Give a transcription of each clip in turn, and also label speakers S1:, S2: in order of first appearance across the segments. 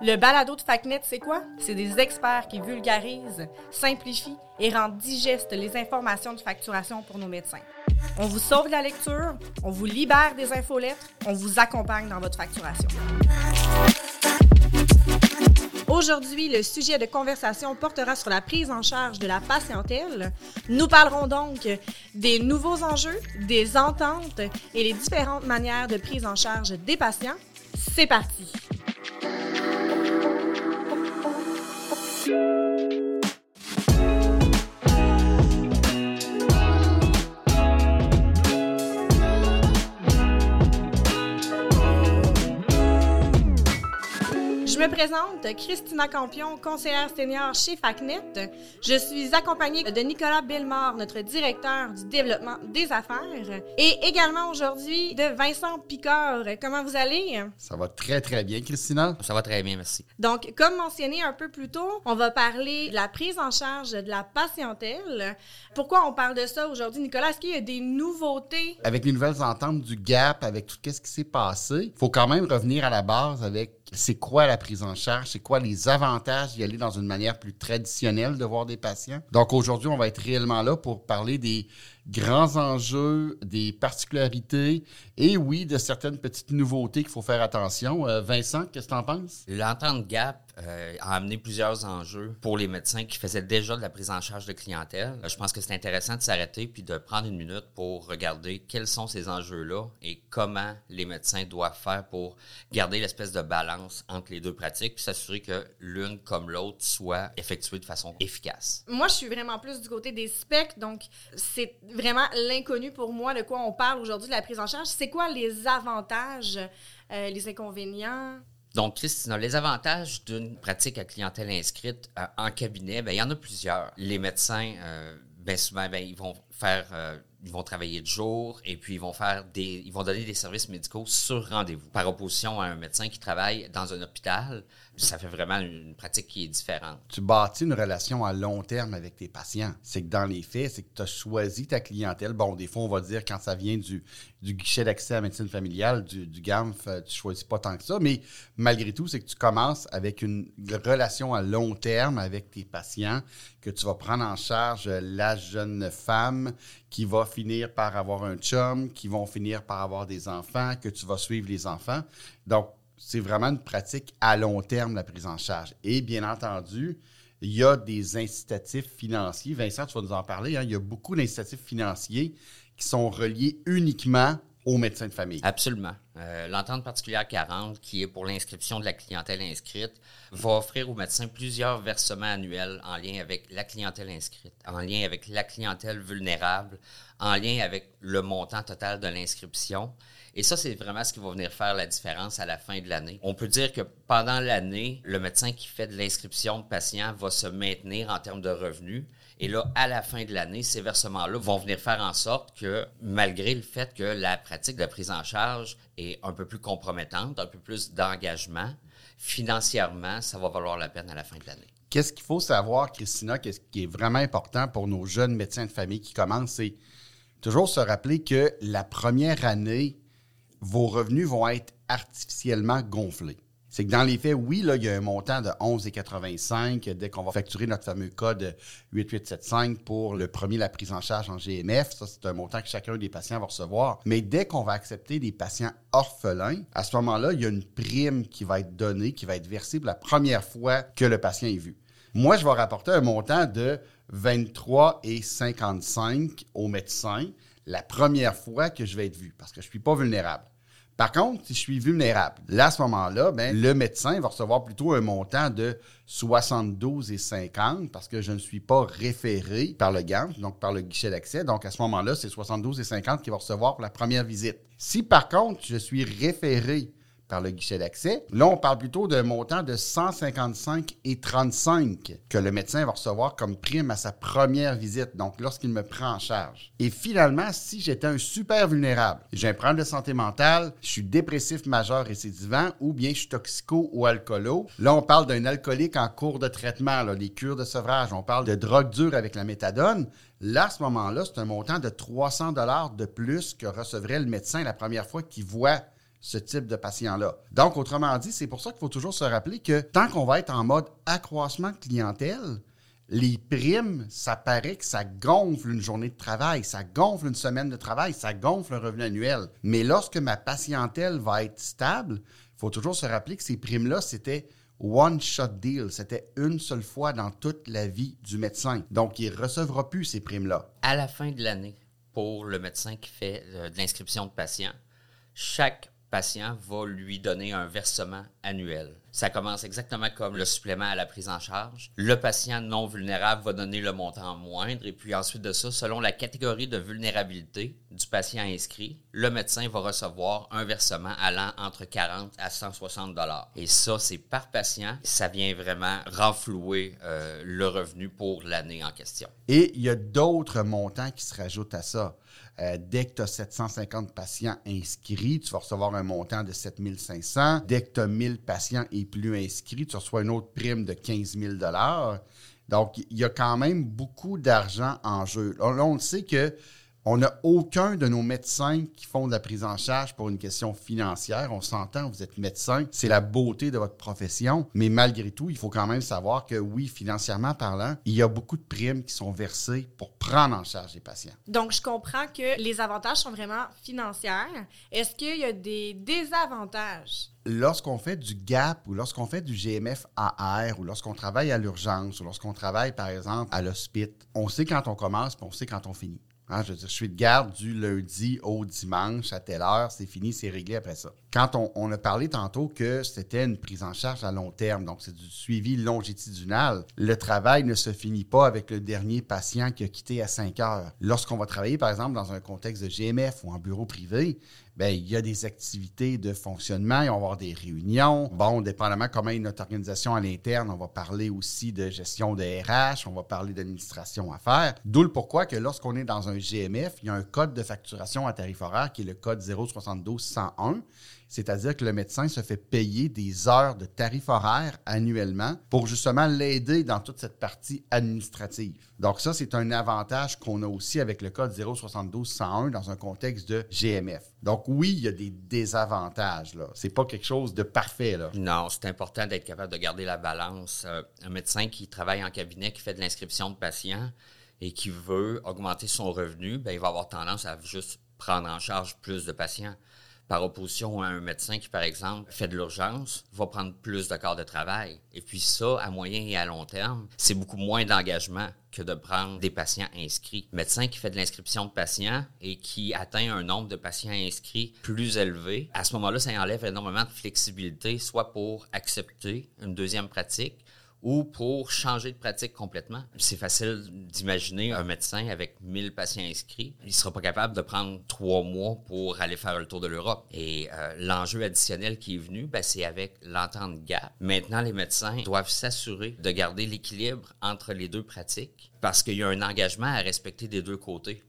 S1: Le balado de FACNET, c'est quoi? C'est des experts qui vulgarisent, simplifient et rendent digestes les informations de facturation pour nos médecins. On vous sauve la lecture, on vous libère des infolettres, on vous accompagne dans votre facturation. Aujourd'hui, le sujet de conversation portera sur la prise en charge de la patientèle. Nous parlerons donc des nouveaux enjeux, des ententes et les différentes manières de prise en charge des patients. C'est parti! Je me présente, Christina Campion, conseillère senior chez FACNET. Je suis accompagnée de Nicolas Bellemare, notre directeur du développement des affaires, et également aujourd'hui de Vincent Picard. Comment vous allez?
S2: Ça va très, très bien, Christina.
S3: Ça va très bien, merci.
S1: Donc, comme mentionné un peu plus tôt, on va parler de la prise en charge de la patientèle. Pourquoi on parle de ça aujourd'hui, Nicolas? Est-ce qu'il y a des nouveautés?
S2: Avec les nouvelles ententes du GAP, avec tout ce qui s'est passé, il faut quand même revenir à la base avec c'est quoi la prise en charge, c'est quoi les avantages d'y aller dans une manière plus traditionnelle de voir des patients? Donc aujourd'hui, on va être réellement là pour parler des grands enjeux, des particularités et oui, de certaines petites nouveautés qu'il faut faire attention. Euh, Vincent, qu'est-ce que tu en penses?
S3: L'entente GAP euh, a amené plusieurs enjeux pour les médecins qui faisaient déjà de la prise en charge de clientèle. Euh, je pense que c'est intéressant de s'arrêter puis de prendre une minute pour regarder quels sont ces enjeux-là et comment les médecins doivent faire pour garder l'espèce de balance entre les deux pratiques puis s'assurer que l'une comme l'autre soit effectuée de façon efficace.
S1: Moi, je suis vraiment plus du côté des specs, donc c'est vraiment l'inconnu pour moi de quoi on parle aujourd'hui de la prise en charge. C'est quoi les avantages, euh, les inconvénients?
S3: Donc, Christina, les avantages d'une pratique à clientèle inscrite euh, en cabinet, ben, il y en a plusieurs. Les médecins, euh, bien souvent, ben, ils vont faire, ils vont travailler de jour et puis ils vont faire des, ils vont donner des services médicaux sur rendez-vous. Par opposition à un médecin qui travaille dans un hôpital, ça fait vraiment une pratique qui est différente.
S2: Tu bâtis une relation à long terme avec tes patients. C'est que dans les faits, c'est que tu as choisi ta clientèle. Bon, des fois, on va dire quand ça vient du, du guichet d'accès à la médecine familiale, du, du GAMF, euh, tu choisis pas tant que ça. Mais malgré tout, c'est que tu commences avec une relation à long terme avec tes patients, que tu vas prendre en charge la jeune femme qui va finir par avoir un chum, qui vont finir par avoir des enfants, que tu vas suivre les enfants. Donc, c'est vraiment une pratique à long terme, la prise en charge. Et bien entendu, il y a des incitatifs financiers. Vincent, tu vas nous en parler. Hein. Il y a beaucoup d'incitatifs financiers qui sont reliés uniquement aux médecins de famille.
S3: Absolument. Euh, L'entente particulière 40, qui est pour l'inscription de la clientèle inscrite, va offrir aux médecins plusieurs versements annuels en lien avec la clientèle inscrite, en lien avec la clientèle vulnérable, en lien avec le montant total de l'inscription. Et ça, c'est vraiment ce qui va venir faire la différence à la fin de l'année. On peut dire que pendant l'année, le médecin qui fait de l'inscription de patients va se maintenir en termes de revenus. Et là, à la fin de l'année, ces versements-là vont venir faire en sorte que, malgré le fait que la pratique de prise en charge est un peu plus compromettante, un peu plus d'engagement, financièrement, ça va valoir la peine à la fin de l'année.
S2: Qu'est-ce qu'il faut savoir, Christina, qu'est-ce qui est vraiment important pour nos jeunes médecins de famille qui commencent, c'est toujours se rappeler que la première année, vos revenus vont être artificiellement gonflés. C'est que dans les faits, oui, il y a un montant de 11,85 dès qu'on va facturer notre fameux code 8875 pour le premier, la prise en charge en GMF. Ça, c'est un montant que chacun des patients va recevoir. Mais dès qu'on va accepter des patients orphelins, à ce moment-là, il y a une prime qui va être donnée, qui va être versée la première fois que le patient est vu. Moi, je vais rapporter un montant de 23,55 au médecin la première fois que je vais être vu parce que je ne suis pas vulnérable. Par contre, si je suis vulnérable, là, à ce moment-là, ben, le médecin va recevoir plutôt un montant de 72,50 parce que je ne suis pas référé par le GAN, donc par le guichet d'accès. Donc, à ce moment-là, c'est 72,50 qu'il va recevoir pour la première visite. Si, par contre, je suis référé par le guichet d'accès. Là, on parle plutôt d'un montant de 155 et 35 que le médecin va recevoir comme prime à sa première visite, donc lorsqu'il me prend en charge. Et finalement, si j'étais un super vulnérable, j'ai un problème de santé mentale, je suis dépressif majeur récidivant ou bien je suis toxico ou alcoolo, là, on parle d'un alcoolique en cours de traitement, les cures de sevrage, on parle de drogue dure avec la méthadone. Là, à ce moment-là, c'est un montant de 300 dollars de plus que recevrait le médecin la première fois qu'il voit ce type de patient-là. Donc, autrement dit, c'est pour ça qu'il faut toujours se rappeler que tant qu'on va être en mode accroissement de clientèle, les primes, ça paraît que ça gonfle une journée de travail, ça gonfle une semaine de travail, ça gonfle un revenu annuel. Mais lorsque ma patientèle va être stable, il faut toujours se rappeler que ces primes-là, c'était one-shot deal. C'était une seule fois dans toute la vie du médecin. Donc, il ne recevra plus ces primes-là.
S3: À la fin de l'année, pour le médecin qui fait euh, de l'inscription de patients, chaque patient va lui donner un versement annuel. Ça commence exactement comme le supplément à la prise en charge. Le patient non vulnérable va donner le montant moindre et puis ensuite de ça, selon la catégorie de vulnérabilité du patient inscrit, le médecin va recevoir un versement allant entre 40 à 160 dollars. Et ça, c'est par patient. Ça vient vraiment renflouer euh, le revenu pour l'année en question.
S2: Et il y a d'autres montants qui se rajoutent à ça. Euh, dès que tu as 750 patients inscrits, tu vas recevoir un montant de 7500. Dès que tu as 1000 patients et plus inscrits, tu reçois une autre prime de 15 000 Donc, il y a quand même beaucoup d'argent en jeu. Là, on le sait que on n'a aucun de nos médecins qui font de la prise en charge pour une question financière. On s'entend, vous êtes médecin, c'est la beauté de votre profession. Mais malgré tout, il faut quand même savoir que oui, financièrement parlant, il y a beaucoup de primes qui sont versées pour prendre en charge les patients.
S1: Donc, je comprends que les avantages sont vraiment financiers. Est-ce qu'il y a des désavantages?
S2: lorsqu'on fait du GAP ou lorsqu'on fait du GMF AR ou lorsqu'on travaille à l'urgence ou lorsqu'on travaille, par exemple, à l'hospice, on sait quand on commence et on sait quand on finit. Hein, je, suis de garde du lundi au dimanche à telle heure, c'est fini, c'est réglé après ça. Quand on, a parlé tantôt que c'était une prise en charge à long terme, donc c'est du suivi longitudinal, le travail ne se finit pas avec le dernier patient qui a quitté à 5 heures. Lorsqu'on va travailler, par exemple, dans un contexte de GMF ou en bureau privé, Bien, il y a des activités de fonctionnement, il va y avoir des réunions. Bon, dépendamment comment est notre organisation à l'interne, on va parler aussi de gestion de RH, on va parler d'administration à faire. D'où le pourquoi que lorsqu'on est dans un GMF, il y a un code de facturation à tarif horaire qui est le code 072-101 c'est-à-dire que le médecin se fait payer des heures de tarif horaire annuellement pour justement l'aider dans toute cette partie administrative. Donc ça, c'est un avantage qu'on a aussi avec le code 072-101 dans un contexte de GMF. Donc oui, il y a des désavantages. Là. C'est pas quelque chose de parfait. Là.
S3: Non, c'est important d'être capable de garder la balance. Euh, un médecin qui travaille en cabinet, qui fait de l'inscription de patients et qui veut augmenter son revenu, ben, il va avoir tendance à juste prendre en charge plus de patients par opposition à un médecin qui, par exemple, fait de l'urgence, va prendre plus de corps de travail. Et puis ça, à moyen et à long terme, c'est beaucoup moins d'engagement que de prendre des patients inscrits. médecin qui fait de l'inscription de patients et qui atteint un nombre de patients inscrits plus élevé, à ce moment-là, ça enlève énormément de flexibilité, soit pour accepter une deuxième pratique, ou pour changer de pratique complètement. C'est facile d'imaginer un médecin avec 1000 patients inscrits. Il ne sera pas capable de prendre trois mois pour aller faire le tour de l'Europe. Et euh, l'enjeu additionnel qui est venu, ben, c'est avec l'entente GAP. Maintenant, les médecins doivent s'assurer de garder l'équilibre entre les deux pratiques parce qu'il y a un engagement à respecter des deux côtés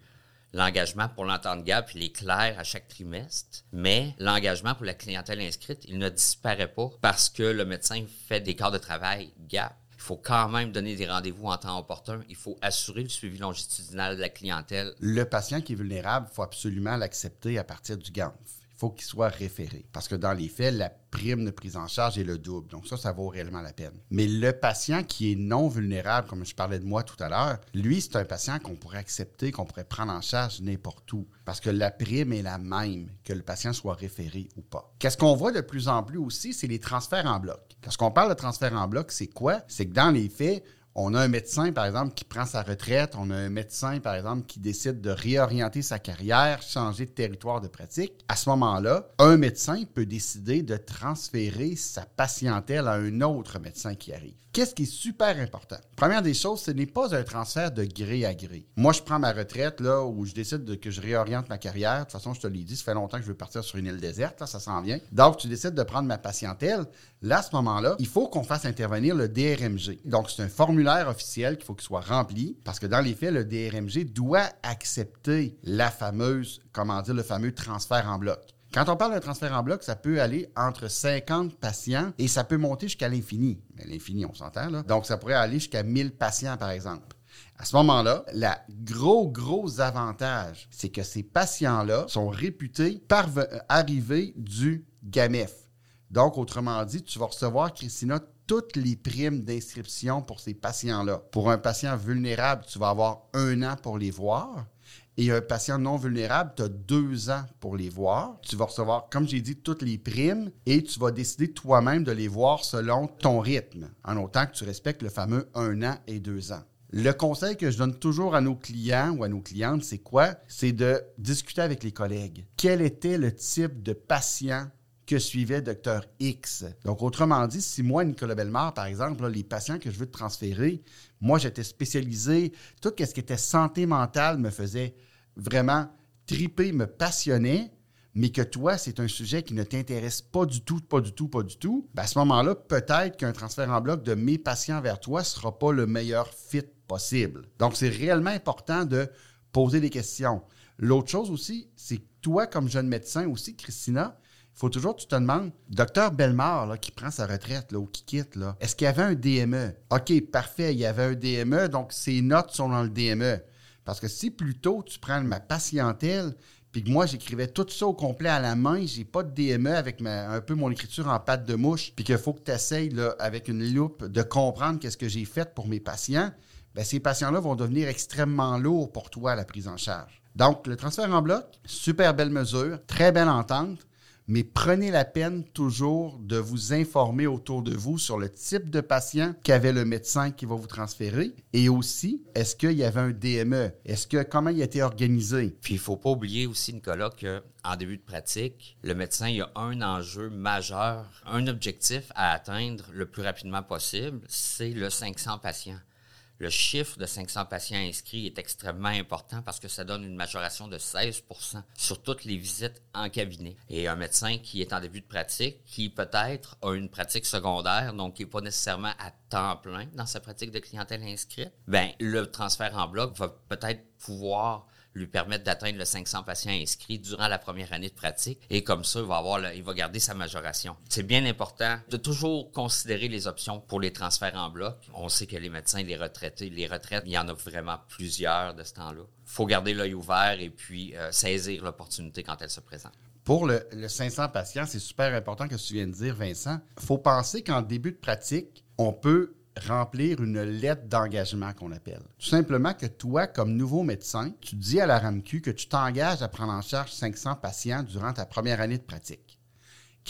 S3: l'engagement pour l'entente GAP, il est clair à chaque trimestre, mais l'engagement pour la clientèle inscrite, il ne disparaît pas parce que le médecin fait des quarts de travail GAP. Il faut quand même donner des rendez-vous en temps opportun. Il faut assurer le suivi longitudinal de la clientèle.
S2: Le patient qui est vulnérable, il faut absolument l'accepter à partir du GANF faut qu'il soit référé. Parce que dans les faits, la prime de prise en charge est le double. Donc ça, ça vaut réellement la peine. Mais le patient qui est non vulnérable, comme je parlais de moi tout à l'heure, lui, c'est un patient qu'on pourrait accepter, qu'on pourrait prendre en charge n'importe où. Parce que la prime est la même, que le patient soit référé ou pas. Qu'est-ce qu'on voit de plus en plus aussi, c'est les transferts en bloc. Lorsqu'on parle de transfert en bloc, c'est quoi? C'est que dans les faits, on a un médecin, par exemple, qui prend sa retraite. On a un médecin, par exemple, qui décide de réorienter sa carrière, changer de territoire de pratique. À ce moment-là, un médecin peut décider de transférer sa patientèle à un autre médecin qui arrive. Qu'est-ce qui est super important? Première des choses, ce n'est pas un transfert de gré à gré. Moi, je prends ma retraite, là, où je décide de, que je réoriente ma carrière. De toute façon, je te l'ai dit, ça fait longtemps que je veux partir sur une île déserte, là, ça s'en vient. Donc, tu décides de prendre ma patientèle. Là, à ce moment-là, il faut qu'on fasse intervenir le DRMG. Donc, c'est un formulaire officiel qu'il faut qu'il soit rempli parce que dans les faits, le DRMG doit accepter la fameuse, comment dire, le fameux transfert en bloc. Quand on parle d'un transfert en bloc, ça peut aller entre 50 patients et ça peut monter jusqu'à l'infini. L'infini, on s'entend là. Donc, ça pourrait aller jusqu'à 1000 patients, par exemple. À ce moment-là, le gros, gros avantage, c'est que ces patients-là sont réputés arriver du GAMEF. Donc, autrement dit, tu vas recevoir, Christina, toutes les primes d'inscription pour ces patients-là. Pour un patient vulnérable, tu vas avoir un an pour les voir. Et un patient non vulnérable, tu as deux ans pour les voir. Tu vas recevoir, comme j'ai dit, toutes les primes et tu vas décider toi-même de les voir selon ton rythme, en autant que tu respectes le fameux un an et deux ans. Le conseil que je donne toujours à nos clients ou à nos clientes, c'est quoi? C'est de discuter avec les collègues. Quel était le type de patient que suivait Docteur X. Donc, autrement dit, si moi, Nicolas Bellemare, par exemple, les patients que je veux transférer, moi, j'étais spécialisé, tout ce qui était santé mentale me faisait vraiment triper, me passionnait, mais que toi, c'est un sujet qui ne t'intéresse pas du tout, pas du tout, pas du tout, ben, à ce moment-là, peut-être qu'un transfert en bloc de mes patients vers toi ne sera pas le meilleur fit possible. Donc, c'est réellement important de poser des questions. L'autre chose aussi, c'est que toi, comme jeune médecin aussi, Christina, faut toujours que tu te demandes, docteur Belmar, qui prend sa retraite là, ou qui quitte, là, est-ce qu'il y avait un DME? OK, parfait, il y avait un DME, donc ses notes sont dans le DME. Parce que si plutôt tu prends ma patientèle, puis que moi, j'écrivais tout ça au complet à la main, j'ai pas de DME avec un peu mon écriture en pâte de mouche, puis qu'il faut que tu essayes avec une loupe de comprendre qu'est-ce que j'ai fait pour mes patients, bien, ces patients-là vont devenir extrêmement lourds pour toi, la prise en charge. Donc, le transfert en bloc, super belle mesure, très belle entente mais prenez la peine toujours de vous informer autour de vous sur le type de patient qu'avait le médecin qui va vous transférer et aussi, est-ce qu'il y avait un DME? Est-ce que, comment il été organisé?
S3: Puis, il ne faut pas oublier aussi, Nicolas, qu'en début de pratique, le médecin il a un enjeu majeur, un objectif à atteindre le plus rapidement possible, c'est le 500 patients le chiffre de 500 patients inscrits est extrêmement important parce que ça donne une majoration de 16% sur toutes les visites en cabinet. Et un médecin qui est en début de pratique, qui peut-être a une pratique secondaire, donc qui n'est pas nécessairement à temps plein dans sa pratique de clientèle inscrite, ben le transfert en bloc va peut-être pouvoir lui permettre d'atteindre le 500 patients inscrits durant la première année de pratique. Et comme ça, il va, avoir il va garder sa majoration. C'est bien important de toujours considérer les options pour les transferts en bloc. On sait que les médecins, les retraités, les retraites, il y en a vraiment plusieurs de ce temps-là. Il faut garder l'œil ouvert et puis euh, saisir l'opportunité quand elle se présente.
S2: Pour le, le 500 patients, c'est super important que tu viens de dire, Vincent. Il faut penser qu'en début de pratique, on peut remplir une lettre d'engagement qu'on appelle. Tout simplement que toi, comme nouveau médecin, tu dis à la RAMQ que tu t'engages à prendre en charge 500 patients durant ta première année de pratique.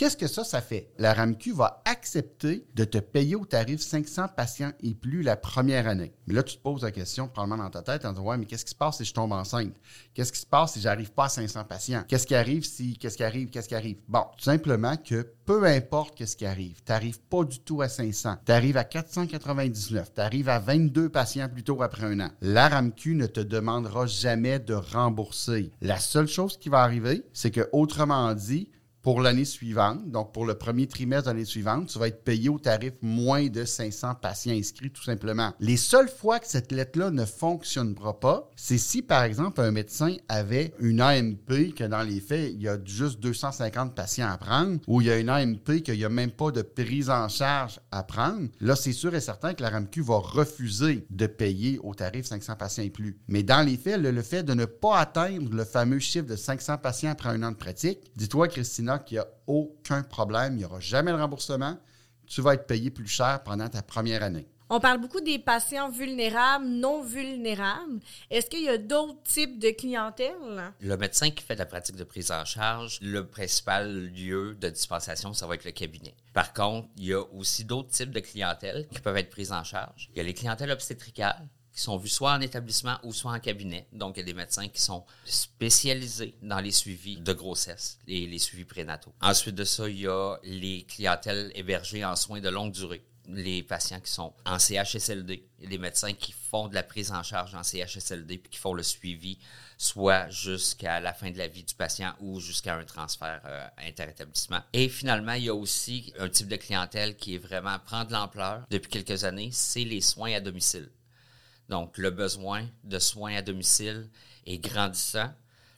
S2: Qu'est-ce que ça, ça fait? La RAMQ va accepter de te payer au tarif 500 patients et plus la première année. Mais là, tu te poses la question probablement dans ta tête en disant, ouais, mais qu'est-ce qui se passe si je tombe enceinte? Qu'est-ce qui se passe si j'arrive pas à 500 patients? Qu'est-ce qui arrive si, qu'est-ce qui arrive, qu'est-ce qui arrive? Bon, tout simplement que peu importe qu'est-ce qui arrive, tu n'arrives pas du tout à 500. Tu arrives à 499. Tu arrives à 22 patients plutôt après un an. La RAMQ ne te demandera jamais de rembourser. La seule chose qui va arriver, c'est que, autrement dit, pour l'année suivante, donc pour le premier trimestre de l'année suivante, tu vas être payé au tarif moins de 500 patients inscrits, tout simplement. Les seules fois que cette lettre-là ne fonctionnera pas, c'est si, par exemple, un médecin avait une AMP que, dans les faits, il y a juste 250 patients à prendre, ou il y a une AMP qu'il n'y a même pas de prise en charge à prendre. Là, c'est sûr et certain que la RAMQ va refuser de payer au tarif 500 patients et plus. Mais dans les faits, le, le fait de ne pas atteindre le fameux chiffre de 500 patients après un an de pratique, dis-toi, Christina, qu'il n'y a aucun problème, il n'y aura jamais de remboursement. Tu vas être payé plus cher pendant ta première année.
S1: On parle beaucoup des patients vulnérables, non vulnérables. Est-ce qu'il y a d'autres types de clientèle?
S3: Le médecin qui fait la pratique de prise en charge, le principal lieu de dispensation, ça va être le cabinet. Par contre, il y a aussi d'autres types de clientèle qui peuvent être prises en charge. Il y a les clientèles obstétricales, sont vus soit en établissement ou soit en cabinet. Donc, il y a des médecins qui sont spécialisés dans les suivis de grossesse et les suivis prénataux. Ensuite de ça, il y a les clientèles hébergées en soins de longue durée les patients qui sont en CHSLD, les médecins qui font de la prise en charge en CHSLD puis qui font le suivi soit jusqu'à la fin de la vie du patient ou jusqu'à un transfert euh, interétablissement. Et finalement, il y a aussi un type de clientèle qui est vraiment prend de l'ampleur depuis quelques années, c'est les soins à domicile. Donc, le besoin de soins à domicile est grandissant.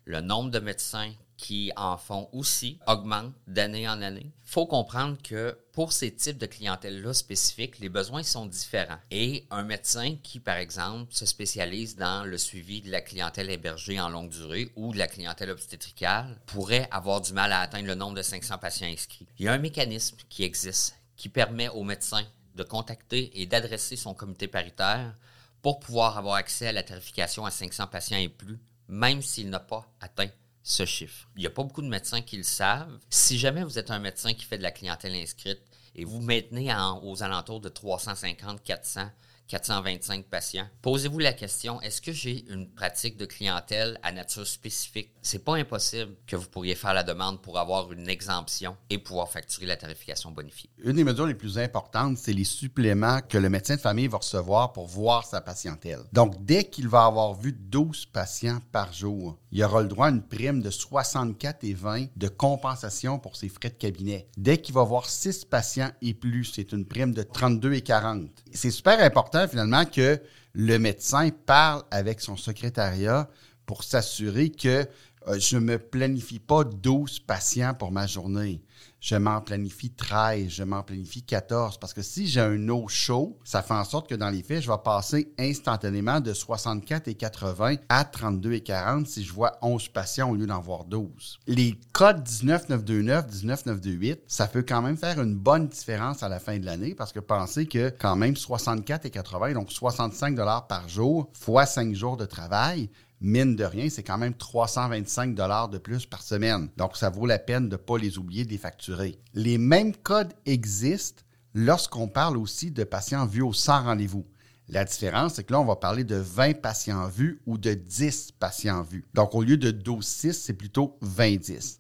S3: le nombre de médecins qui en font aussi augmente d'année en année. Il faut comprendre que pour ces types de clientèle-là spécifiques, les besoins sont différents. Et un médecin qui, par exemple, se spécialise dans le suivi de la clientèle hébergée en longue durée ou de la clientèle obstétricale pourrait avoir du mal à atteindre le nombre de 500 patients inscrits. Il y a un mécanisme qui existe qui permet aux médecins de contacter et d'adresser son comité paritaire pour pouvoir avoir accès à la tarification à 500 patients et plus, même s'il n'a pas atteint ce chiffre. Il n'y a pas beaucoup de médecins qui le savent. Si jamais vous êtes un médecin qui fait de la clientèle inscrite et vous maintenez aux alentours de 350, 400, 425 patients. Posez-vous la question, est-ce que j'ai une pratique de clientèle à nature spécifique? C'est pas impossible que vous pourriez faire la demande pour avoir une exemption et pouvoir facturer la tarification bonifiée.
S2: Une des mesures les plus importantes, c'est les suppléments que le médecin de famille va recevoir pour voir sa patientèle. Donc, dès qu'il va avoir vu 12 patients par jour, il aura le droit à une prime de 64 et 20 de compensation pour ses frais de cabinet. Dès qu'il va voir 6 patients et plus, c'est une prime de 32 et 40. C'est super important finalement que le médecin parle avec son secrétariat pour s'assurer que euh, je ne me planifie pas 12 patients pour ma journée je m'en planifie 13, je m'en planifie 14. Parce que si j'ai un no show, ça fait en sorte que dans les faits, je vais passer instantanément de 64 et 80 à 32 et 40 si je vois 11 patients au lieu d'en voir 12. Les codes 19929, 19928, ça peut quand même faire une bonne différence à la fin de l'année parce que pensez que quand même 64 et 80, donc 65 dollars par jour fois 5 jours de travail, mine de rien, c'est quand même 325 dollars de plus par semaine. Donc, ça vaut la peine de ne pas les oublier, de les facturer. Les mêmes codes existent lorsqu'on parle aussi de patients vus au sans rendez-vous. La différence, c'est que là, on va parler de 20 patients vus ou de 10 patients vus. Donc, au lieu de 12-6, c'est plutôt 20-10.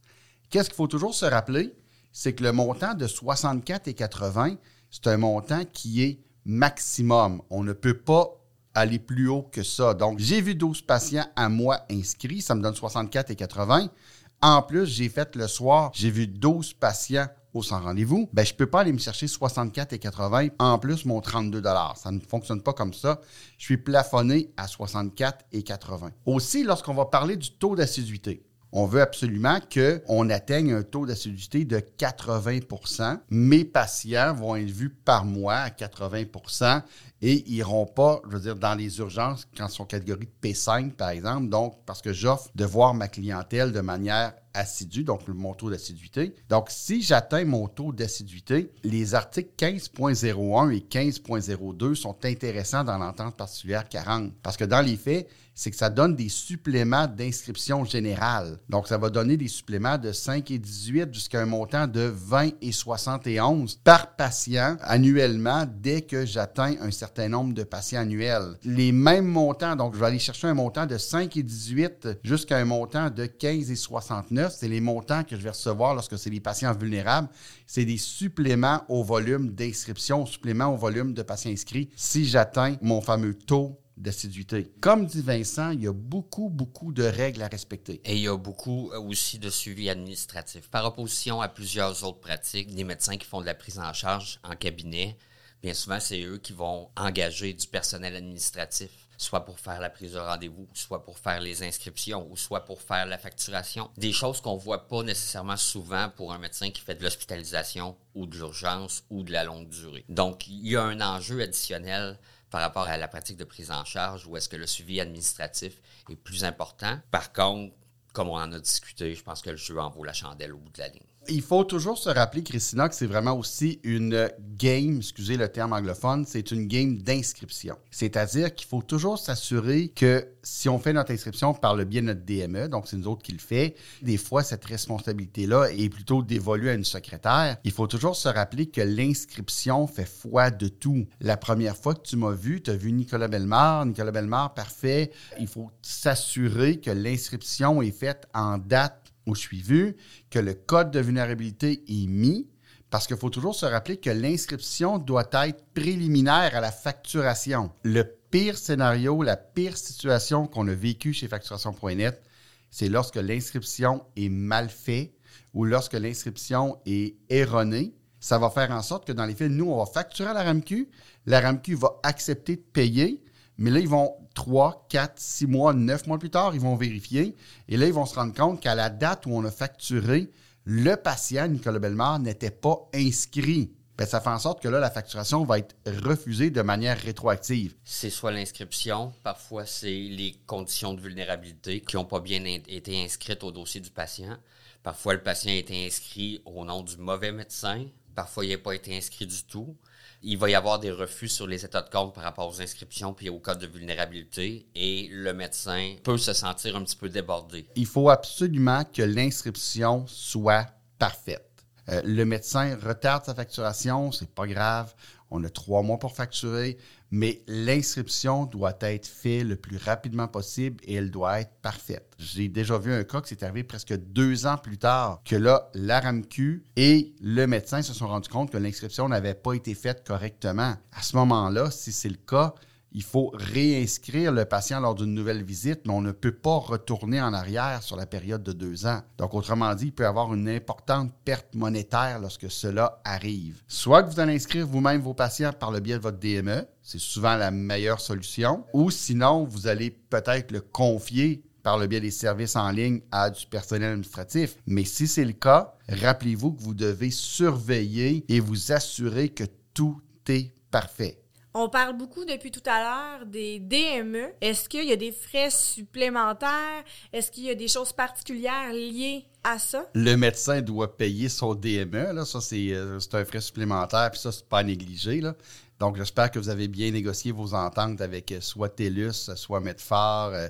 S2: Qu'est-ce qu'il faut toujours se rappeler? C'est que le montant de 64 et 80, c'est un montant qui est maximum. On ne peut pas aller plus haut que ça. Donc, j'ai vu 12 patients à moi inscrits, ça me donne 64 et 80. En plus, j'ai fait le soir, j'ai vu 12 patients au sans rendez-vous, ben, je ne peux pas aller me chercher 64 et 80 en plus mon 32 Ça ne fonctionne pas comme ça. Je suis plafonné à 64 et 80. Aussi, lorsqu'on va parler du taux d'assiduité, on veut absolument qu'on atteigne un taux d'assiduité de 80% Mes patients vont être vus par mois à 80% et ils n'iront pas, je veux dire, dans les urgences quand ils sont catégorie P5, par exemple. Donc, parce que j'offre de voir ma clientèle de manière assidue, donc mon taux d'assiduité. Donc, si j'atteins mon taux d'assiduité, les articles 15.01 et 15.02 sont intéressants dans l'entente particulière 40. Parce que dans les faits, c'est que ça donne des suppléments d'inscription générale. Donc, ça va donner des suppléments de 5 et 18 jusqu'à un montant de 20 et 71 par patient annuellement dès que j'atteins un certain nombre de patients annuels. Les mêmes montants, donc je vais aller chercher un montant de 5 et 18 jusqu'à un montant de 15 et 69. C'est les montants que je vais recevoir lorsque c'est les patients vulnérables. C'est des suppléments au volume d'inscription, suppléments au volume de patients inscrits si j'atteins mon fameux taux d'assiduité. Comme dit Vincent, il y a beaucoup, beaucoup de règles à respecter.
S3: Et il y a beaucoup euh, aussi de suivi administratif. Par opposition à plusieurs autres pratiques, des médecins qui font de la prise en charge en cabinet, bien souvent, c'est eux qui vont engager du personnel administratif, soit pour faire la prise de rendez-vous, soit pour faire les inscriptions, ou soit pour faire la facturation. Des choses qu'on voit pas nécessairement souvent pour un médecin qui fait de l'hospitalisation ou de l'urgence ou de la longue durée. Donc, il y a un enjeu additionnel par rapport à la pratique de prise en charge ou est-ce que le suivi administratif est plus important. Par contre, comme on en a discuté, je pense que le jeu en vaut la chandelle au bout de la ligne.
S2: Il faut toujours se rappeler, Christina, que c'est vraiment aussi une game, excusez le terme anglophone, c'est une game d'inscription. C'est-à-dire qu'il faut toujours s'assurer que si on fait notre inscription par le biais de notre DME, donc c'est nous autres qui le fait, des fois cette responsabilité-là est plutôt dévolue à une secrétaire. Il faut toujours se rappeler que l'inscription fait foi de tout. La première fois que tu m'as vu, tu as vu Nicolas Bellemare, Nicolas Bellemare, parfait. Il faut s'assurer que l'inscription est en date suis vu, que le code de vulnérabilité est mis, parce qu'il faut toujours se rappeler que l'inscription doit être préliminaire à la facturation. Le pire scénario, la pire situation qu'on a vécue chez facturation.net, c'est lorsque l'inscription est mal faite ou lorsque l'inscription est erronée. Ça va faire en sorte que dans les faits, nous, on va facturer à la RAMQ, la RAMQ va accepter de payer, Mais là, ils vont 3, 4, 6 mois, 9 mois plus tard, ils vont vérifier. Et là, ils vont se rendre compte qu'à la date où on a facturé, le patient, Nicolas Bellemare, n'était pas inscrit. Ben, ça fait en sorte que là, la facturation va être refusée de manière rétroactive.
S3: C'est soit l'inscription, parfois c'est les conditions de vulnérabilité qui n'ont pas bien été inscrites au dossier du patient. Parfois, le patient a été inscrit au nom du mauvais médecin. Parfois, il n'a pas été inscrit du tout. Il va y avoir des refus sur les états de compte par rapport aux inscriptions puis au code de vulnérabilité et le médecin peut se sentir un petit peu débordé.
S2: Il faut absolument que l'inscription soit parfaite. Euh, le médecin retarde sa facturation, c'est pas grave. On a trois mois pour facturer, mais l'inscription doit être faite le plus rapidement possible et elle doit être parfaite. J'ai déjà vu un cas qui s'est arrivé presque deux ans plus tard, que là, l'ARAMQ et le médecin se sont rendus compte que l'inscription n'avait pas été faite correctement. À ce moment-là, si c'est le cas, il faut réinscrire le patient lors d'une nouvelle visite, mais on ne peut pas retourner en arrière sur la période de deux ans. Donc, autrement dit, il peut y avoir une importante perte monétaire lorsque cela arrive. Soit que vous allez inscrire vous-même vos patients par le biais de votre DME, c'est souvent la meilleure solution, ou sinon, vous allez peut-être le confier par le biais des services en ligne à du personnel administratif. Mais si c'est le cas, rappelez-vous que vous devez surveiller et vous assurer que tout est parfait.
S1: On parle beaucoup depuis tout à l'heure des DME. Est-ce qu'il y a des frais supplémentaires? Est-ce qu'il y a des choses particulières liées à ça?
S2: Le médecin doit payer son DME. Là. Ça, euh, c'est un frais supplémentaire, puis ça, c'est pas négligé. Donc, j'espère que vous avez bien négocié vos ententes avec euh, soit TELUS, soit Medfar, euh,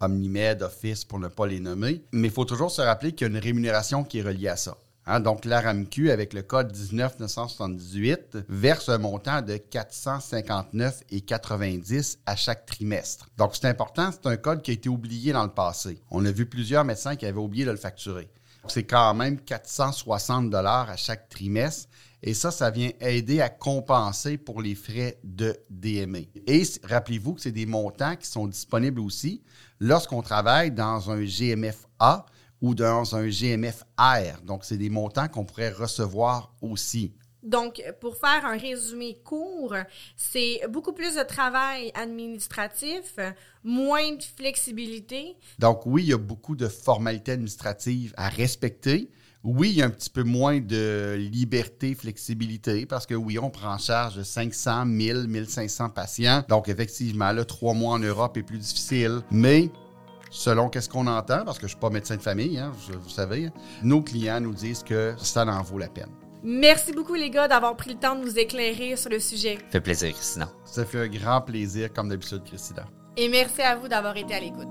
S2: Omnimed, Office, pour ne pas les nommer. Mais il faut toujours se rappeler qu'il y a une rémunération qui est reliée à ça. Hein, donc, l'ARAMQ, avec le code 19978, verse un montant de 459,90 à chaque trimestre. Donc, c'est important, c'est un code qui a été oublié dans le passé. On a vu plusieurs médecins qui avaient oublié de le facturer. C'est quand même 460 dollars à chaque trimestre. Et ça, ça vient aider à compenser pour les frais de DME. Et rappelez-vous que c'est des montants qui sont disponibles aussi lorsqu'on travaille dans un GMFA, ou dans un GMF-R. Donc, c'est des montants qu'on pourrait recevoir aussi.
S1: Donc, pour faire un résumé court, c'est beaucoup plus de travail administratif, moins de flexibilité.
S2: Donc, oui, il y a beaucoup de formalités administratives à respecter. Oui, il y a un petit peu moins de liberté, flexibilité, parce que oui, on prend en charge 500, 1000, 1500 patients. Donc, effectivement, là, trois mois en Europe est plus difficile. Mais selon qu'est-ce qu'on entend, parce que je ne suis pas médecin de famille, hein, vous, savez, nos clients nous disent que ça en vaut la peine.
S1: Merci beaucoup, les gars, d'avoir pris le temps de nous éclairer sur le sujet.
S3: Ça fait plaisir, Christina.
S2: Ça fait un grand plaisir, comme d'habitude, Christina.
S1: Et merci à vous d'avoir été à l'écoute.